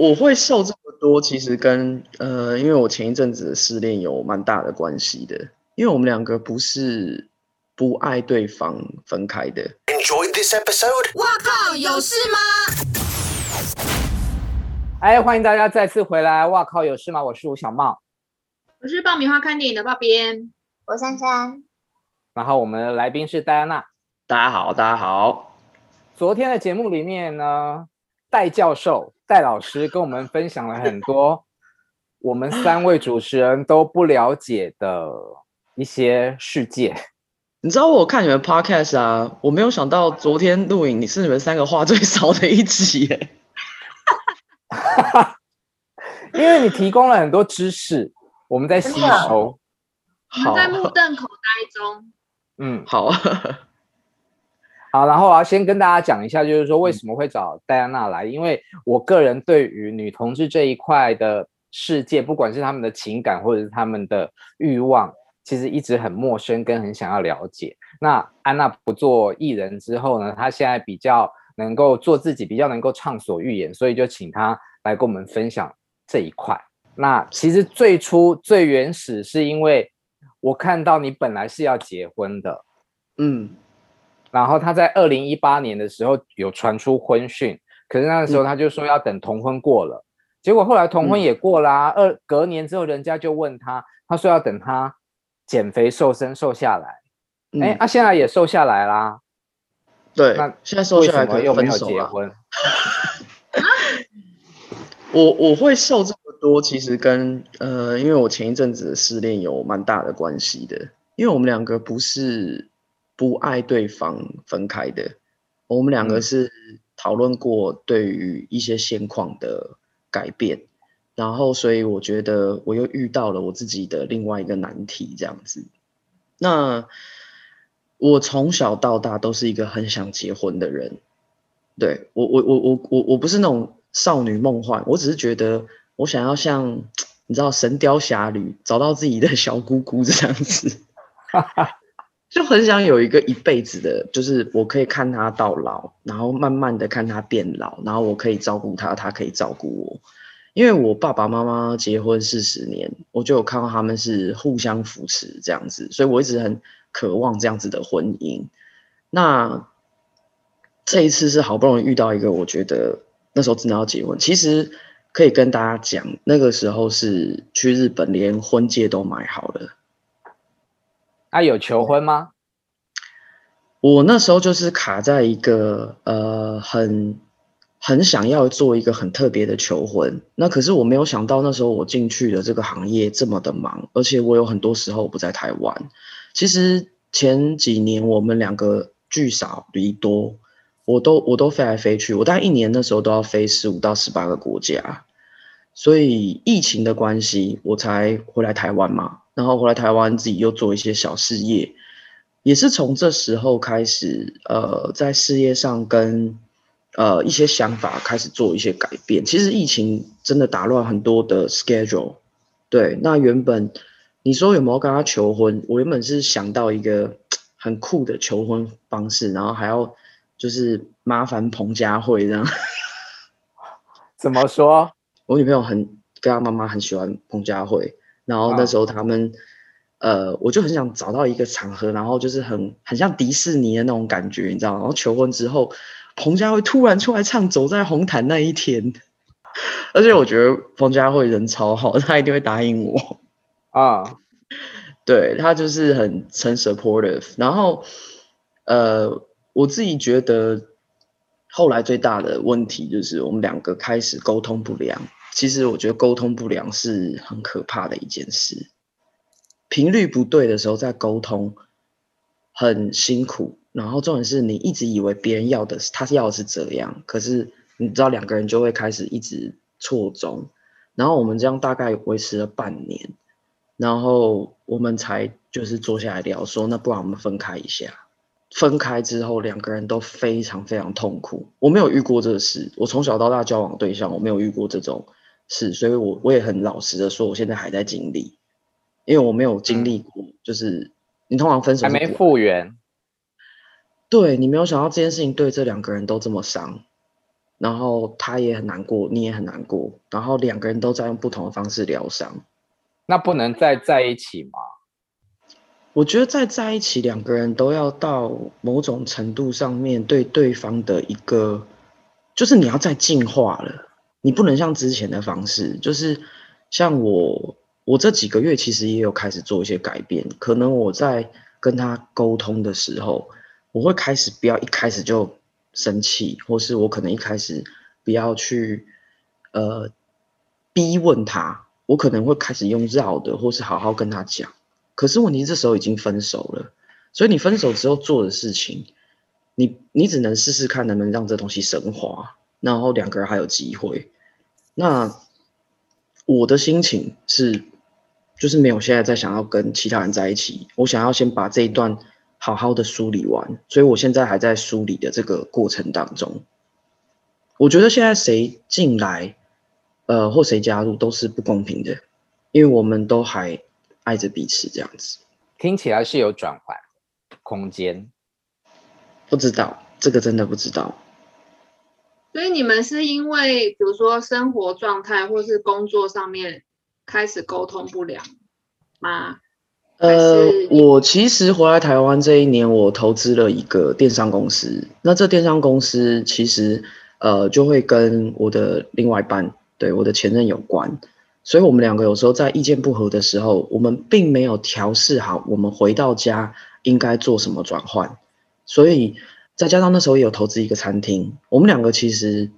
我会瘦这么多，其实跟呃，因为我前一阵子的失恋有蛮大的关系的。因为我们两个不是不爱对方分开的。Enjoy this episode。哇靠，有事吗？哎，欢迎大家再次回来。哇靠，有事吗？我是吴小茂，我是爆米花看电影的爆边，我珊珊。然后我们的来宾是戴安娜。大家好，大家好。昨天的节目里面呢，戴教授、戴老师跟我们分享了很多我们三位主持人都不了解的一些世界。你知道我看你们 podcast 啊，我没有想到昨天录影你是你们三个话最少的一集耶。因为你提供了很多知识，我们在吸收。我们在目瞪口呆中。嗯，好。好，然后我要先跟大家讲一下，就是说为什么会找戴安娜来，因为我个人对于女同志这一块的世界，不管是他们的情感或者是他们的欲望，其实一直很陌生，跟很想要了解。那安娜不做艺人之后呢，她现在比较能够做自己，比较能够畅所欲言，所以就请她来跟我们分享这一块。那其实最初最原始是因为我看到你本来是要结婚的，嗯。然后他在二零一八年的时候有传出婚讯，可是那个时候他就说要等同婚过了，嗯、结果后来同婚也过啦、啊，二、嗯、隔年之后人家就问他，他说要等他减肥瘦身瘦下来，哎、嗯，他、啊、现在也瘦下来啦，对，那现在瘦下来可又没有结婚。我我会瘦这么多，其实跟呃，因为我前一阵子的失恋有蛮大的关系的，因为我们两个不是。不爱对方分开的，我们两个是讨论过对于一些现况的改变，嗯、然后所以我觉得我又遇到了我自己的另外一个难题，这样子。那我从小到大都是一个很想结婚的人，对，我我我我我我不是那种少女梦幻，我只是觉得我想要像你知道《神雕侠侣》找到自己的小姑姑这样子。就很想有一个一辈子的，就是我可以看他到老，然后慢慢的看他变老，然后我可以照顾他，他可以照顾我。因为我爸爸妈妈结婚四十年，我就有看到他们是互相扶持这样子，所以我一直很渴望这样子的婚姻。那这一次是好不容易遇到一个，我觉得那时候真的要结婚。其实可以跟大家讲，那个时候是去日本，连婚戒都买好了。啊，有求婚吗？我那时候就是卡在一个呃，很很想要做一个很特别的求婚。那可是我没有想到，那时候我进去的这个行业这么的忙，而且我有很多时候不在台湾。其实前几年我们两个聚少离多，我都我都飞来飞去，我大概一年那时候都要飞十五到十八个国家。所以疫情的关系，我才回来台湾嘛。然后回来台湾，自己又做一些小事业，也是从这时候开始，呃，在事业上跟呃一些想法开始做一些改变。其实疫情真的打乱很多的 schedule。对，那原本你说有没有跟他求婚？我原本是想到一个很酷的求婚方式，然后还要就是麻烦彭佳慧这样。怎么说？我女朋友很跟她妈妈很喜欢彭佳慧。然后那时候他们，呃，我就很想找到一个场合，然后就是很很像迪士尼的那种感觉，你知道吗？然后求婚之后，彭佳慧突然出来唱《走在红毯那一天》，而且我觉得彭佳慧人超好，她一定会答应我啊。对，她就是很很 supportive。然后，呃，我自己觉得后来最大的问题就是我们两个开始沟通不良。其实我觉得沟通不良是很可怕的一件事，频率不对的时候在沟通很辛苦，然后重点是你一直以为别人要的是他要的是这样，可是你知道两个人就会开始一直错综，然后我们这样大概维持了半年，然后我们才就是坐下来聊说，那不然我们分开一下。分开之后两个人都非常非常痛苦，我没有遇过这事，我从小到大交往对象我没有遇过这种。是，所以我我也很老实的说，我现在还在经历，因为我没有经历过，就是你通常分手还没复原，对，你没有想到这件事情对这两个人都这么伤，然后他也很难过，你也很难过，然后两个人都在用不同的方式疗伤。那不能再在一起吗？我觉得再在一起，两个人都要到某种程度上面对对方的一个，就是你要再进化了，你不能像之前的方式，就是像我，我这几个月其实也有开始做一些改变，可能我在跟他沟通的时候，我会开始不要一开始就。生气，或是我可能一开始不要去呃逼问他，我可能会开始用绕的，或是好好跟他讲。可是问题这时候已经分手了，所以你分手之后做的事情，你你只能试试看能不能让这东西升华，然后两个人还有机会。那我的心情是，就是没有现在在想要跟其他人在一起，我想要先把这一段。好好的梳理完，所以我现在还在梳理的这个过程当中。我觉得现在谁进来，呃，或谁加入都是不公平的，因为我们都还爱着彼此这样子。听起来是有转换空间，不知道这个真的不知道。所以你们是因为比如说生活状态或是工作上面开始沟通不良吗？呃，我其实回来台湾这一年，我投资了一个电商公司。那这电商公司其实呃，就会跟我的另外一半，对我的前任有关。所以我们两个有时候在意见不合的时候，我们并没有调试好，我们回到家应该做什么转换。所以再加上那时候也有投资一个餐厅，我们两个其实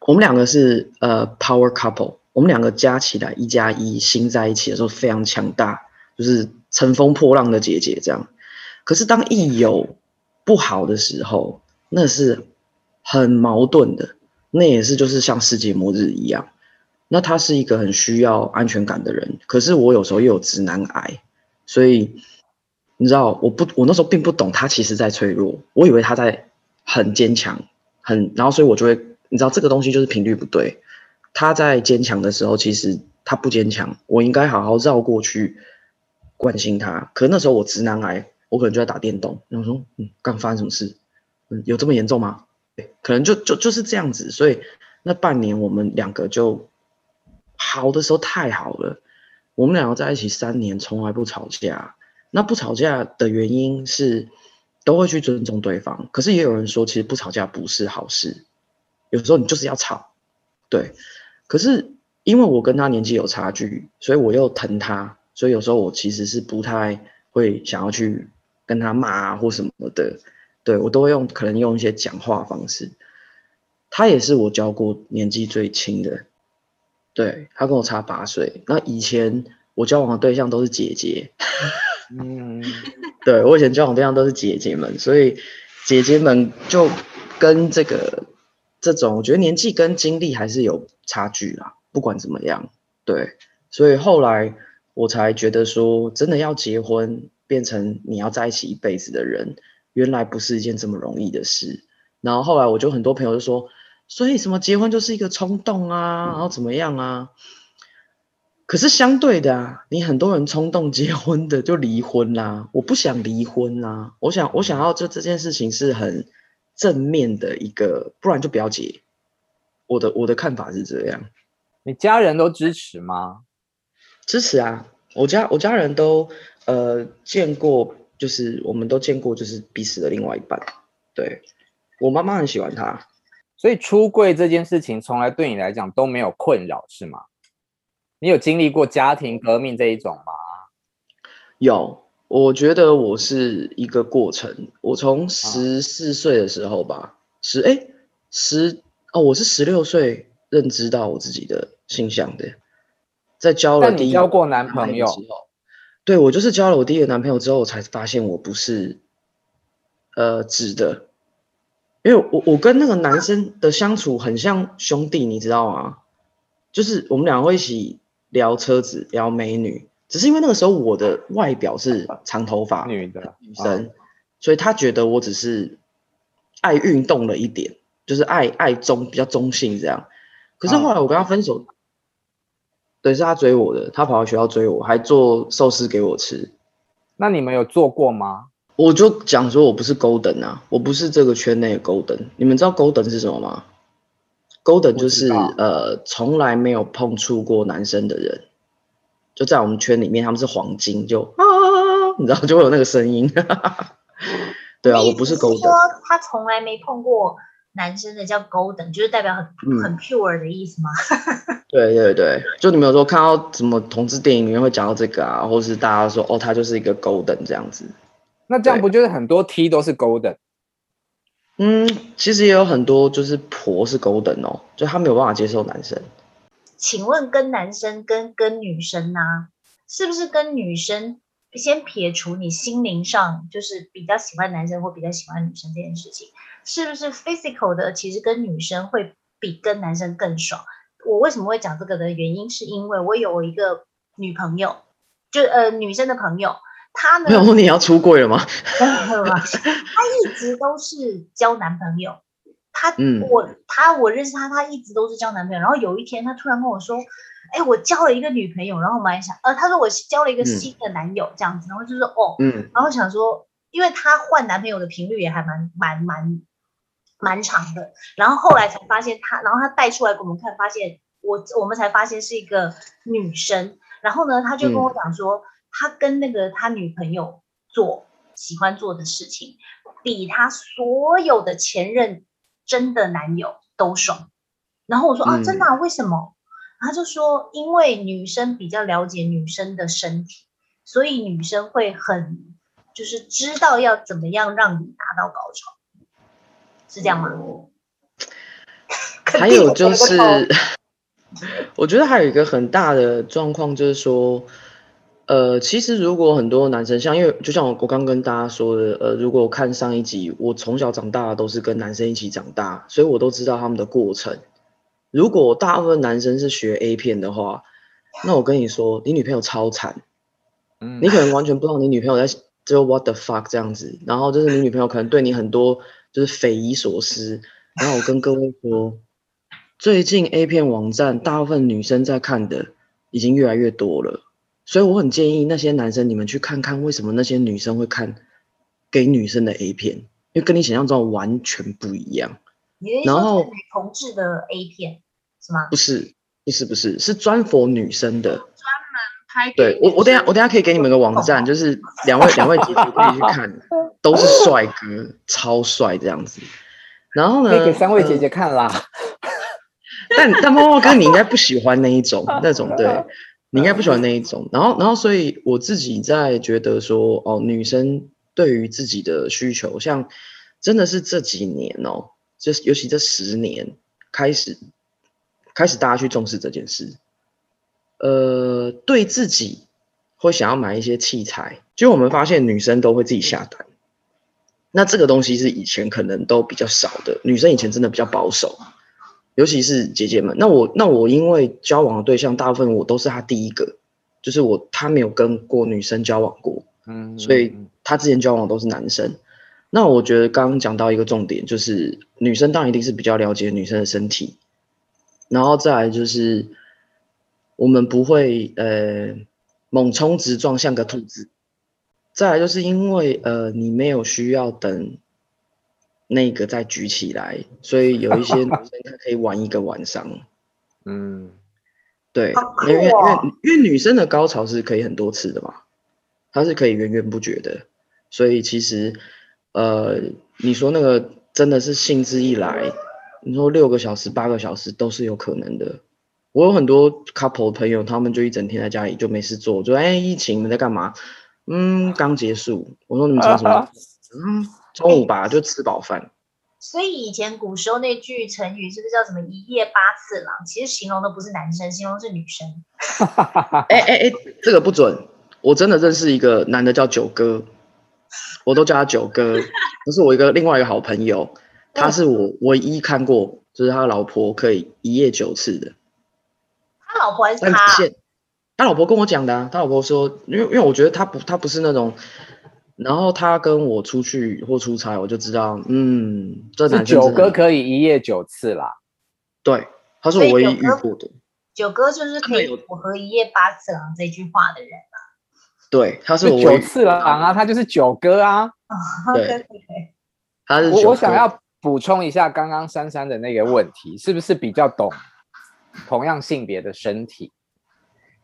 我们两个是呃 power couple，我们两个加起来一加一新在一起的时候非常强大。就是乘风破浪的姐姐这样，可是当一有不好的时候，那是很矛盾的，那也是就是像世界末日一样。那他是一个很需要安全感的人，可是我有时候又有直男癌，所以你知道，我不，我那时候并不懂他其实在脆弱，我以为他在很坚强，很，然后所以我就会，你知道这个东西就是频率不对，他在坚强的时候，其实他不坚强，我应该好好绕过去。关心他，可那时候我直男癌，我可能就在打电动。然后说，嗯，刚发生什么事？嗯，有这么严重吗？对，可能就就就是这样子。所以那半年我们两个就好的时候太好了。我们两个在一起三年，从来不吵架。那不吵架的原因是都会去尊重对方。可是也有人说，其实不吵架不是好事。有时候你就是要吵，对。可是因为我跟他年纪有差距，所以我又疼他。所以有时候我其实是不太会想要去跟他骂啊或什么的，对，我都会用可能用一些讲话方式。他也是我教过年纪最轻的，对，他跟我差八岁。那以前我交往的对象都是姐姐，嗯，对，我以前交往对象都是姐姐们，所以姐姐们就跟这个这种，我觉得年纪跟经历还是有差距啦。不管怎么样，对，所以后来。我才觉得说，真的要结婚，变成你要在一起一辈子的人，原来不是一件这么容易的事。然后后来我就很多朋友就说，所以什么结婚就是一个冲动啊，然后怎么样啊？可是相对的啊，你很多人冲动结婚的就离婚啦。我不想离婚啦，我想我想要就这件事情是很正面的一个，不然就不要结。我的我的看法是这样。你家人都支持吗？支持啊！我家我家人都呃见过，就是我们都见过，就是彼此的另外一半。对，我妈妈很喜欢他，所以出柜这件事情从来对你来讲都没有困扰，是吗？你有经历过家庭革命这一种吗？有，我觉得我是一个过程。我从十四岁的时候吧，十哎十哦，我是十六岁认知到我自己的性向的。在交了第一交过男朋友之后，对，我就是交了我第一个男朋友之后，我才发现我不是呃直的，因为我我跟那个男生的相处很像兄弟，你知道吗？就是我们两个会一起聊车子、聊美女，只是因为那个时候我的外表是长头发女的女生，所以他觉得我只是爱运动了一点，就是爱爱中比较中性这样。可是后来我跟他分手。对，是他追我的，他跑到学校追我，还做寿司给我吃。那你们有做过吗？我就讲说，我不是 Golden 啊，我不是这个圈内的 Golden。你们知道 Golden 是什么吗？Golden 就是呃从来没有碰触过男生的人，就在我们圈里面他们是黄金，就啊，你知道就会有那个声音。对啊，我不是 Golden。说他从来没碰过男生的叫 Golden，就是代表很、嗯、很 pure 的意思吗？对对对，就你们有时候看到什么同志电影里面会讲到这个啊，或是大家说哦，他就是一个 Golden 这样子。那这样不就是很多 T 都是 Golden？嗯，其实也有很多就是婆是 Golden 哦，就他没有办法接受男生。请问跟男生跟跟女生呢、是不是跟女生？先撇除你心灵上就是比较喜欢男生或比较喜欢女生这件事情，是不是 physical 的其实跟女生会比跟男生更爽？我为什么会讲这个的原因，是因为我有一个女朋友，就呃女生的朋友，她呢，你要出柜了吗？他一直都是交男朋友，他、嗯、我他我认识他，他一直都是交男朋友，然后有一天他突然跟我说。哎，我交了一个女朋友，然后我们还想，呃，他说我交了一个新的男友，这样子，嗯、然后就是，哦，嗯，然后想说，因为他换男朋友的频率也还蛮蛮蛮蛮长的，然后后来才发现他，然后他带出来给我们看，发现我我们才发现是一个女生，然后呢，他就跟我讲说，嗯、他跟那个他女朋友做喜欢做的事情，比他所有的前任真的男友都爽，然后我说，啊，真的、啊，为什么？他就说，因为女生比较了解女生的身体，所以女生会很就是知道要怎么样让你达到高潮，是这样吗？还有就是，我觉得还有一个很大的状况就是说，呃，其实如果很多男生像，因为就像我我刚跟大家说的，呃，如果我看上一集，我从小长大都是跟男生一起长大，所以我都知道他们的过程。如果大部分男生是学 A 片的话，那我跟你说，你女朋友超惨，你可能完全不知道你女朋友在就 what the fuck 这样子，然后就是你女朋友可能对你很多就是匪夷所思。然后我跟各位说，最近 A 片网站大部分女生在看的已经越来越多了，所以我很建议那些男生你们去看看为什么那些女生会看给女生的 A 片，因为跟你想象中完全不一样。然后女同志的 A 片是吗？不是，不是，不是，是专 for 女生的，专门拍。对我，我等下，我等下可以给你们个网站，就是两位两位姐姐可以去看，都是帅哥，超帅这样子。然后呢，可以给三位姐姐看啦。但但猫猫哥，你应该不喜欢那一种，那种对，你应该不喜欢那一种。然后然后，所以我自己在觉得说，哦，女生对于自己的需求，像真的是这几年哦。就尤其这十年开始，开始大家去重视这件事，呃，对自己会想要买一些器材，就我们发现女生都会自己下单，那这个东西是以前可能都比较少的，女生以前真的比较保守，尤其是姐姐们。那我那我因为交往的对象大部分我都是他第一个，就是我他没有跟过女生交往过，嗯，所以他之前交往都是男生。那我觉得刚刚讲到一个重点，就是女生当然一定是比较了解女生的身体，然后再来就是我们不会呃猛冲直撞像个兔子，再来就是因为呃你没有需要等那个再举起来，所以有一些女生她可以玩一个晚上，嗯，对，因为因为因为女生的高潮是可以很多次的嘛，她是可以源源不绝的，所以其实。呃，你说那个真的是兴致一来，你说六个小时、八个小时都是有可能的。我有很多 couple 朋友，他们就一整天在家里就没事做，就哎，疫情你们在干嘛？嗯，刚结束。我说你们讲什么？嗯，中午吧，就吃饱饭。所以以前古时候那句成语是不是叫什么“一夜八次郎”？其实形容的不是男生，形容是女生。哎哎哎，这个不准。我真的认识一个男的叫九哥。我都叫他九哥，这是我一个另外一个好朋友，他是我唯一看过，就是他老婆可以一夜九次的。他老婆还是他？他老婆跟我讲的啊，他老婆说，因为因为我觉得他不他不是那种，然后他跟我出去或出差，我就知道，嗯，这男生九哥可以一夜九次啦。对，他是我唯一遇过的。九哥就是可以符合一夜八次郎这句话的人啊。对，他是九次郎啊，他就是九哥啊。对，他是我我想要补充一下刚刚珊珊的那个问题，是不是比较懂同样性别的身体？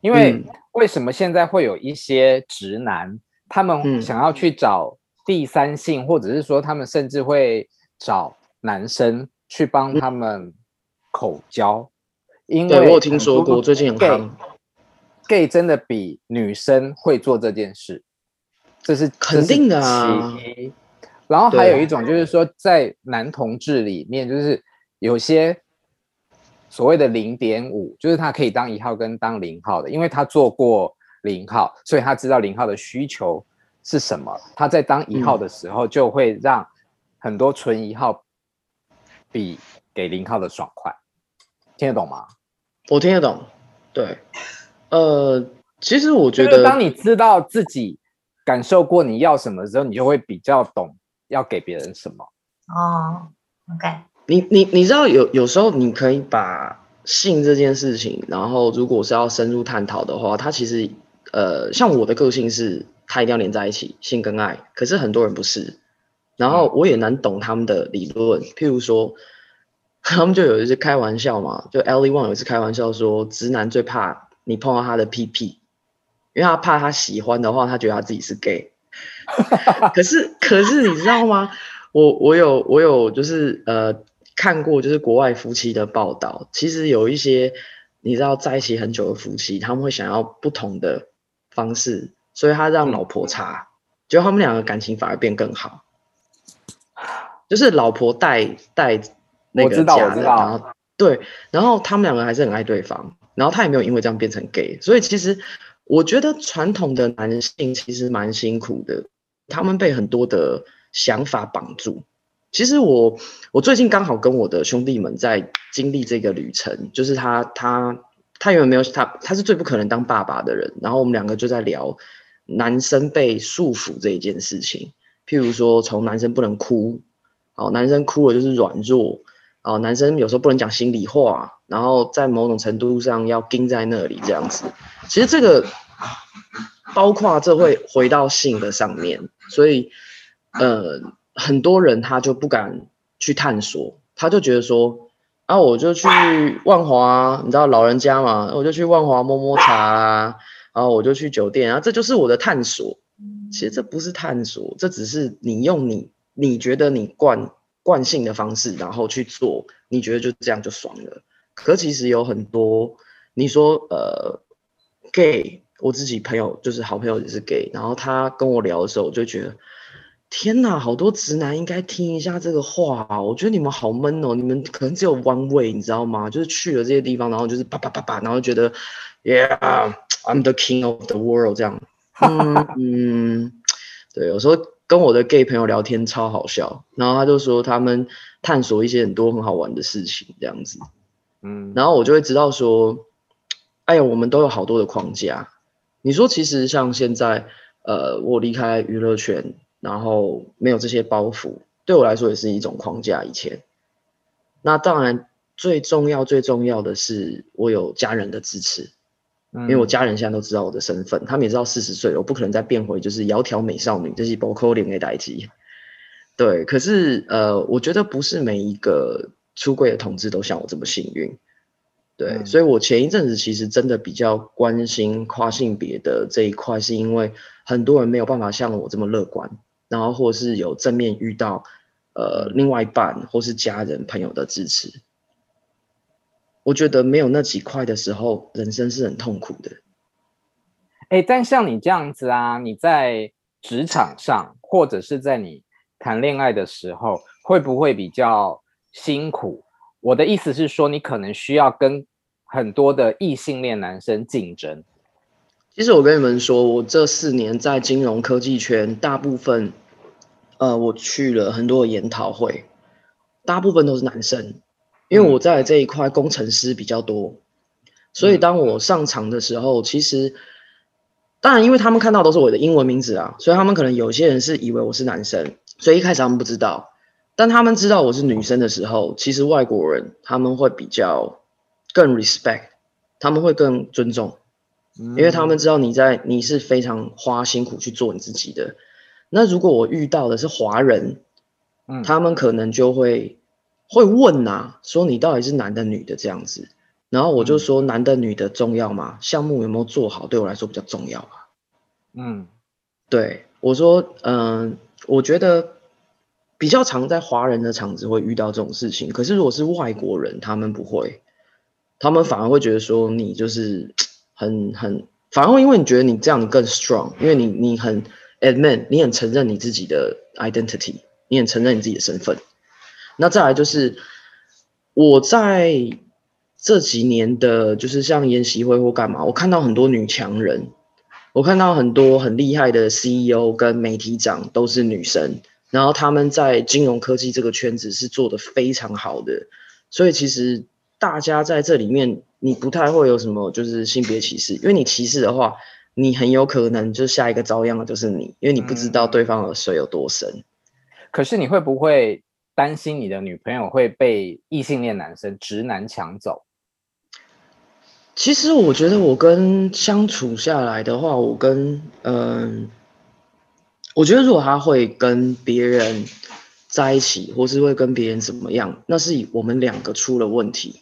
因为为什么现在会有一些直男，他们想要去找第三性，或者是说他们甚至会找男生去帮他们口交？因为我有听说过，最近很 gay gay 真的比女生会做这件事，这是肯定的啊。然后还有一种就是说，在男同志里面，就是有些所谓的零点五，就是他可以当一号跟当零号的，因为他做过零号，所以他知道零号的需求是什么。他在当一号的时候，就会让很多纯一号比给零号的爽快。听得懂吗？我听得懂。对，呃，其实我觉得，当你知道自己感受过你要什么的时候，你就会比较懂。要给别人什么？哦，OK。你你你知道有有时候你可以把性这件事情，然后如果是要深入探讨的话，它其实呃，像我的个性是它一定要连在一起，性跟爱。可是很多人不是，然后我也难懂他们的理论。譬如说，他们就有一次开玩笑嘛，就 Ellie Wong 有一次开玩笑说，直男最怕你碰到他的屁屁，因为他怕他喜欢的话，他觉得他自己是 gay。可是，可是你知道吗？我我有我有就是呃看过就是国外夫妻的报道，其实有一些你知道在一起很久的夫妻，他们会想要不同的方式，所以他让老婆查，结果他们两个感情反而变更好。就是老婆带带那个家的，然后对，然后他们两个还是很爱对方，然后他也没有因为这样变成 gay，所以其实。我觉得传统的男性其实蛮辛苦的，他们被很多的想法绑住。其实我我最近刚好跟我的兄弟们在经历这个旅程，就是他他他原本没有他他是最不可能当爸爸的人，然后我们两个就在聊男生被束缚这一件事情，譬如说从男生不能哭，哦，男生哭了就是软弱，哦，男生有时候不能讲心里话。然后在某种程度上要盯在那里这样子，其实这个包括这会回到性的上面，所以呃很多人他就不敢去探索，他就觉得说啊我就去万华，你知道老人家嘛，我就去万华摸摸茶啊，然后我就去酒店啊，这就是我的探索。其实这不是探索，这只是你用你你觉得你惯惯性的方式，然后去做，你觉得就这样就爽了。可其实有很多，你说呃，gay，我自己朋友就是好朋友也是 gay，然后他跟我聊的时候，我就觉得天哪，好多直男应该听一下这个话。我觉得你们好闷哦，你们可能只有 one way，你知道吗？就是去了这些地方，然后就是叭叭叭叭，然后觉得 yeah，I'm the king of the world 这样。嗯嗯，对，有时候跟我的 gay 朋友聊天超好笑，然后他就说他们探索一些很多很好玩的事情这样子。嗯，然后我就会知道说，哎呀，我们都有好多的框架。你说，其实像现在，呃，我离开娱乐圈，然后没有这些包袱，对我来说也是一种框架。以前，那当然最重要、最重要的是我有家人的支持，因为我家人现在都知道我的身份，他们也知道四十岁了，我不可能再变回就是窈窕美少女，这是包扣脸的代替。对，可是呃，我觉得不是每一个。出柜的同志都像我这么幸运，对，嗯、所以我前一阵子其实真的比较关心跨性别的这一块，是因为很多人没有办法像我这么乐观，然后或是有正面遇到呃另外一半或是家人朋友的支持，我觉得没有那几块的时候，人生是很痛苦的。哎、但像你这样子啊，你在职场上或者是在你谈恋爱的时候，会不会比较？辛苦，我的意思是说，你可能需要跟很多的异性恋男生竞争。其实我跟你们说，我这四年在金融科技圈，大部分，呃，我去了很多研讨会，大部分都是男生，因为我在这一块工程师比较多，所以当我上场的时候，其实，当然因为他们看到都是我的英文名字啊，所以他们可能有些人是以为我是男生，所以一开始他们不知道。当他们知道我是女生的时候，其实外国人他们会比较更 respect，他们会更尊重，因为他们知道你在你是非常花辛苦去做你自己的。那如果我遇到的是华人，嗯，他们可能就会会问呐、啊，说你到底是男的女的这样子。然后我就说男的女的重要吗？项目有没有做好对我来说比较重要啊。嗯，对，我说，嗯、呃，我觉得比较常在华人的场子会遇到这种事情。可是如果是外国人，他们不会，他们反而会觉得说你就是很很，反而会因为你觉得你这样你更 strong，因为你你很 admit，你很承认你自己的 identity，你很承认你自己的身份。那再来就是我在这几年的，就是像研习会或干嘛，我看到很多女强人。我看到很多很厉害的 CEO 跟媒体长都是女生，然后他们在金融科技这个圈子是做得非常好的，所以其实大家在这里面，你不太会有什么就是性别歧视，因为你歧视的话，你很有可能就下一个遭殃的就是你，因为你不知道对方的水有多深。嗯。可是你会不会担心你的女朋友会被异性恋男生直男抢走？其实我觉得我跟相处下来的话，我跟嗯，我觉得如果他会跟别人在一起，或是会跟别人怎么样，那是我们两个出了问题，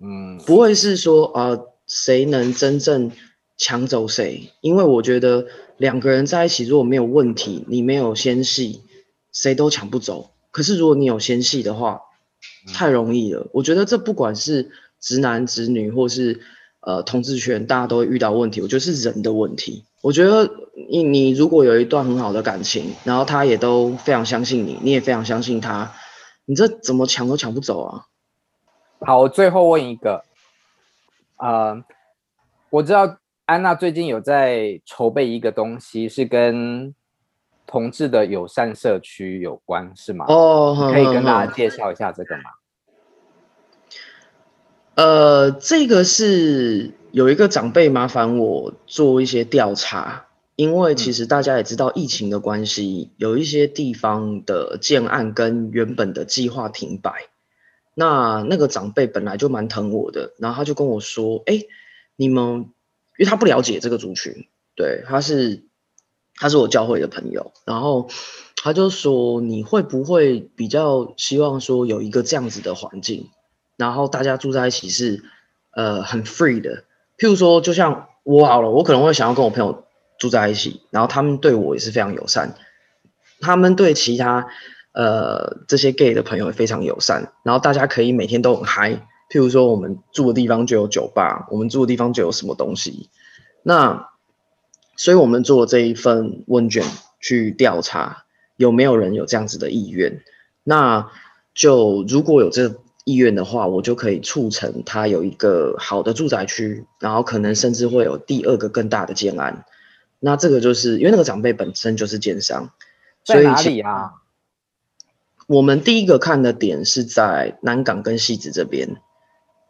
嗯，不会是说啊、呃、谁能真正抢走谁，因为我觉得两个人在一起如果没有问题，你没有纤细，谁都抢不走。可是如果你有纤细的话，太容易了。我觉得这不管是。直男直女，或是呃同志圈，大家都会遇到问题。我觉得是人的问题。我觉得你你如果有一段很好的感情，然后他也都非常相信你，你也非常相信他，你这怎么抢都抢不走啊！好，我最后问一个，呃，我知道安娜最近有在筹备一个东西，是跟同志的友善社区有关，是吗？哦，可以跟大家介绍一下这个吗？呃，这个是有一个长辈麻烦我做一些调查，因为其实大家也知道疫情的关系，有一些地方的建案跟原本的计划停摆。那那个长辈本来就蛮疼我的，然后他就跟我说：“哎，你们，因为他不了解这个族群，对，他是他是我教会的朋友，然后他就说你会不会比较希望说有一个这样子的环境？”然后大家住在一起是，呃，很 free 的。譬如说，就像我好了，我可能会想要跟我朋友住在一起，然后他们对我也是非常友善，他们对其他呃这些 gay 的朋友也非常友善。然后大家可以每天都很嗨。譬如说，我们住的地方就有酒吧，我们住的地方就有什么东西。那，所以我们做这一份问卷去调查有没有人有这样子的意愿。那就如果有这。意愿的话，我就可以促成他有一个好的住宅区，然后可能甚至会有第二个更大的建案。那这个就是因为那个长辈本身就是奸商，在哪里啊？我们第一个看的点是在南港跟汐止这边，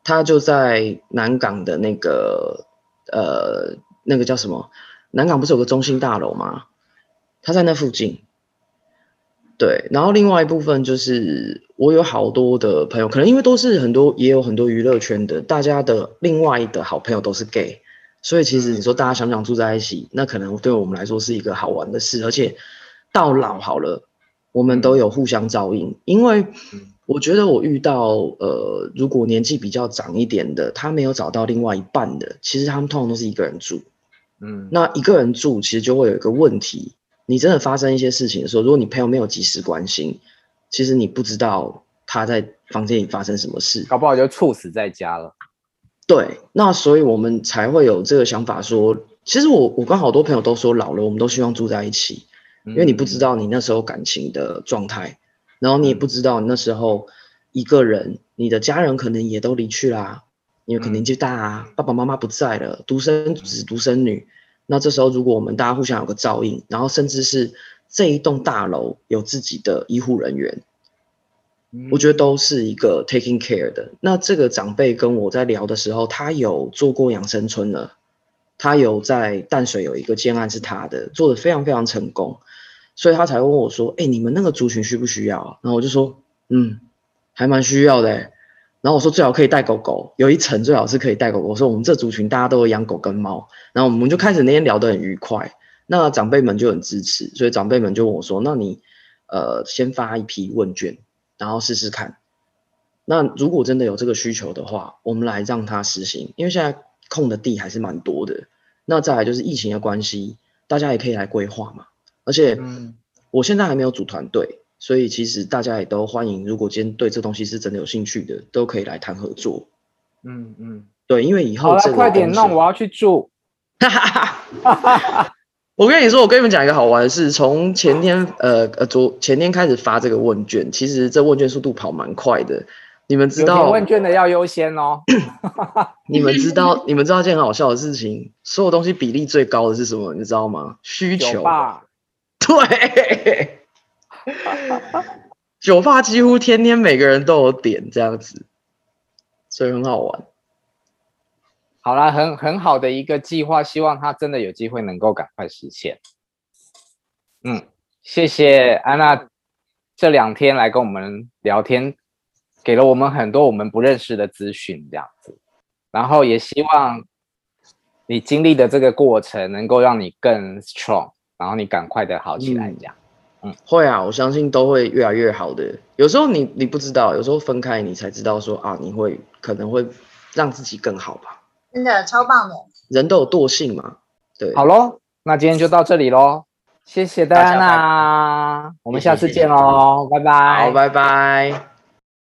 他就在南港的那个呃那个叫什么？南港不是有个中心大楼吗？他在那附近。对，然后另外一部分就是我有好多的朋友，可能因为都是很多，也有很多娱乐圈的，大家的另外的好朋友都是 gay，所以其实你说大家想不想住在一起，那可能对我们来说是一个好玩的事，而且到老好了，我们都有互相照应。因为我觉得我遇到呃，如果年纪比较长一点的，他没有找到另外一半的，其实他们通常都是一个人住，嗯，那一个人住其实就会有一个问题。你真的发生一些事情的时候，如果你朋友没有及时关心，其实你不知道他在房间里发生什么事，搞不好就猝死在家了。对，那所以我们才会有这个想法说，其实我我跟好多朋友都说，老了我们都希望住在一起，因为你不知道你那时候感情的状态，然后你也不知道你那时候一个人，你的家人可能也都离去啦，因为可能年纪大啊，爸爸妈妈不在了，独生子独生女。那这时候，如果我们大家互相有个照应，然后甚至是这一栋大楼有自己的医护人员，我觉得都是一个 taking care 的。那这个长辈跟我在聊的时候，他有做过养生村了，他有在淡水有一个建案是他的，做的非常非常成功，所以他才问我说：“哎，你们那个族群需不需要？”然后我就说：“嗯，还蛮需要的。”然后我说最好可以带狗狗，有一层最好是可以带狗狗。我说我们这族群大家都会养狗跟猫，然后我们就开始那天聊得很愉快。那长辈们就很支持，所以长辈们就问我说：“那你呃，先发一批问卷，然后试试看。那如果真的有这个需求的话，我们来让它实行，因为现在空的地还是蛮多的。那再来就是疫情的关系，大家也可以来规划嘛。而且，我现在还没有组团队，所以其实大家也都欢迎。如果今天对这东西是真的有兴趣的，都可以来谈合作。嗯嗯，对，因为以后这个快点弄，我要去住。哈哈哈哈哈。我跟你说，我跟你们讲一个好玩的事，从前天呃呃昨前天开始发这个问卷，其实这问卷速度跑蛮快的。你们知道问卷的要优先哦。你们知道你们知道一件很好笑的事情，所有东西比例最高的是什么？你知道吗？需求。对。酒吧几乎天天每个人都有点这样子，所以很好玩。好啦，很很好的一个计划，希望他真的有机会能够赶快实现。嗯，谢谢安娜这两天来跟我们聊天，给了我们很多我们不认识的资讯，这样子。然后也希望你经历的这个过程能够让你更 strong，然后你赶快的好起来，这样。嗯，会啊，我相信都会越来越好的。有时候你你不知道，有时候分开你才知道说啊，你会可能会让自己更好吧。真的超棒的，人都有惰性嘛，对。好喽，那今天就到这里喽，谢谢大家，我们下次见喽，拜拜，好，拜拜。